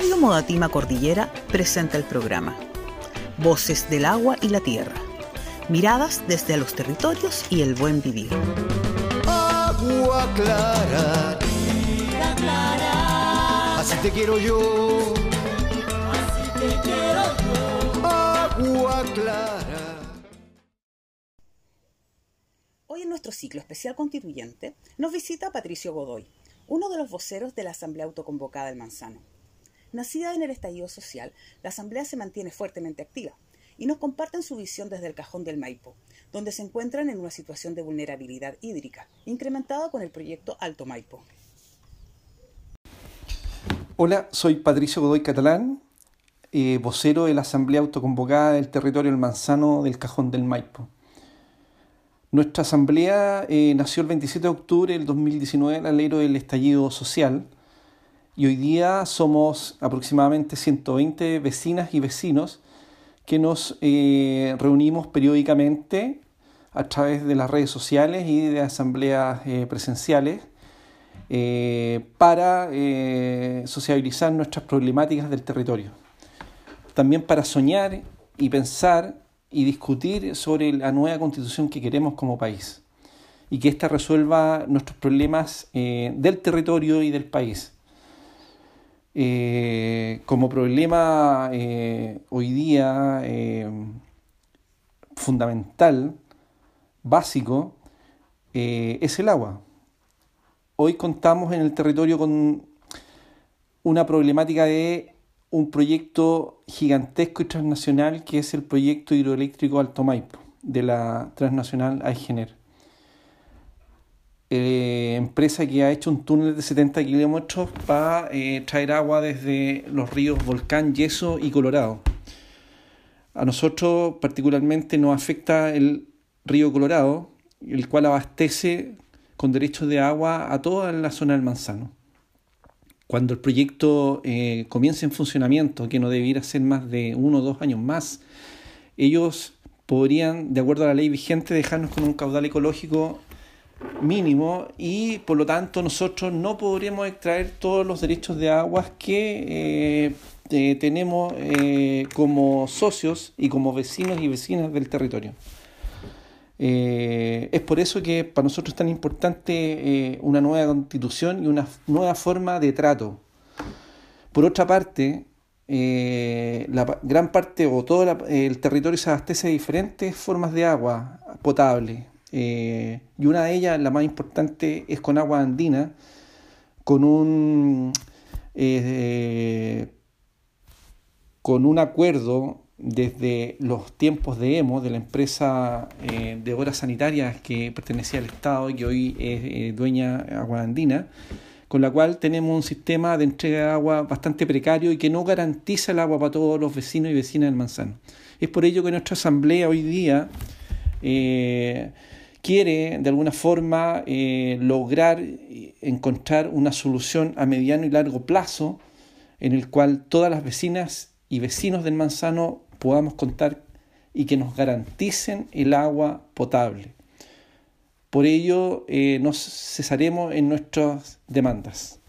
Radio Modatima Cordillera presenta el programa Voces del agua y la tierra. Miradas desde los territorios y el buen vivir. Agua clara, clara. Así te quiero yo. Así te quiero yo. Clara. Hoy en nuestro ciclo especial constituyente nos visita Patricio Godoy, uno de los voceros de la Asamblea Autoconvocada del Manzano. Nacida en el estallido social, la Asamblea se mantiene fuertemente activa y nos comparten su visión desde el cajón del Maipo, donde se encuentran en una situación de vulnerabilidad hídrica, incrementada con el proyecto Alto Maipo. Hola, soy Patricio Godoy Catalán, eh, vocero de la Asamblea Autoconvocada del Territorio del Manzano del Cajón del Maipo. Nuestra asamblea eh, nació el 27 de octubre del 2019 al alero del estallido social, y hoy día somos aproximadamente 120 vecinas y vecinos que nos eh, reunimos periódicamente a través de las redes sociales y de asambleas eh, presenciales para sociabilizar nuestras problemáticas del territorio. También para soñar y pensar y discutir sobre la nueva constitución que queremos como país y que ésta resuelva nuestros problemas del territorio y del país. Eh, como problema eh, hoy día eh, fundamental, básico, es el agua. Hoy contamos en el territorio con una problemática de un proyecto gigantesco y transnacional que es el proyecto hidroeléctrico Alto Maipo de la transnacional Aigener. Eh, empresa que ha hecho un túnel de 70 kilómetros para eh, traer agua desde los ríos Volcán, Yeso y Colorado. A nosotros particularmente nos afecta el río Colorado, el cual abastece con derechos de agua a toda la zona del Manzano. Cuando el proyecto eh, comience en funcionamiento, que no debiera ser más de uno o dos años más, ellos podrían, de acuerdo a la ley vigente, dejarnos con un caudal ecológico mínimo y por lo tanto nosotros no podremos extraer todos los derechos de aguas que eh, eh, tenemos eh, como socios y como vecinos y vecinas del territorio. Es por eso que para nosotros es tan importante una nueva constitución y una nueva forma de trato. Por otra parte, la gran parte o todo el territorio se abastece de diferentes formas de agua potable, eh, y una de ellas, la más importante, es con agua andina, con un, eh, con un acuerdo desde los tiempos de EMO, de la empresa eh, de obras sanitarias que pertenecía al Estado y que hoy es dueña Agua Andina, con la cual tenemos un sistema de entrega de agua bastante precario y que no garantiza el agua para todos los vecinos y vecinas del Manzano. Es por ello que nuestra asamblea hoy día quiere de alguna forma eh, lograr encontrar una solución a mediano y largo plazo en el cual todas las vecinas y vecinos del manzano podamos contar y que nos garanticen el agua potable. Por ello, eh, nos cesaremos en nuestras demandas.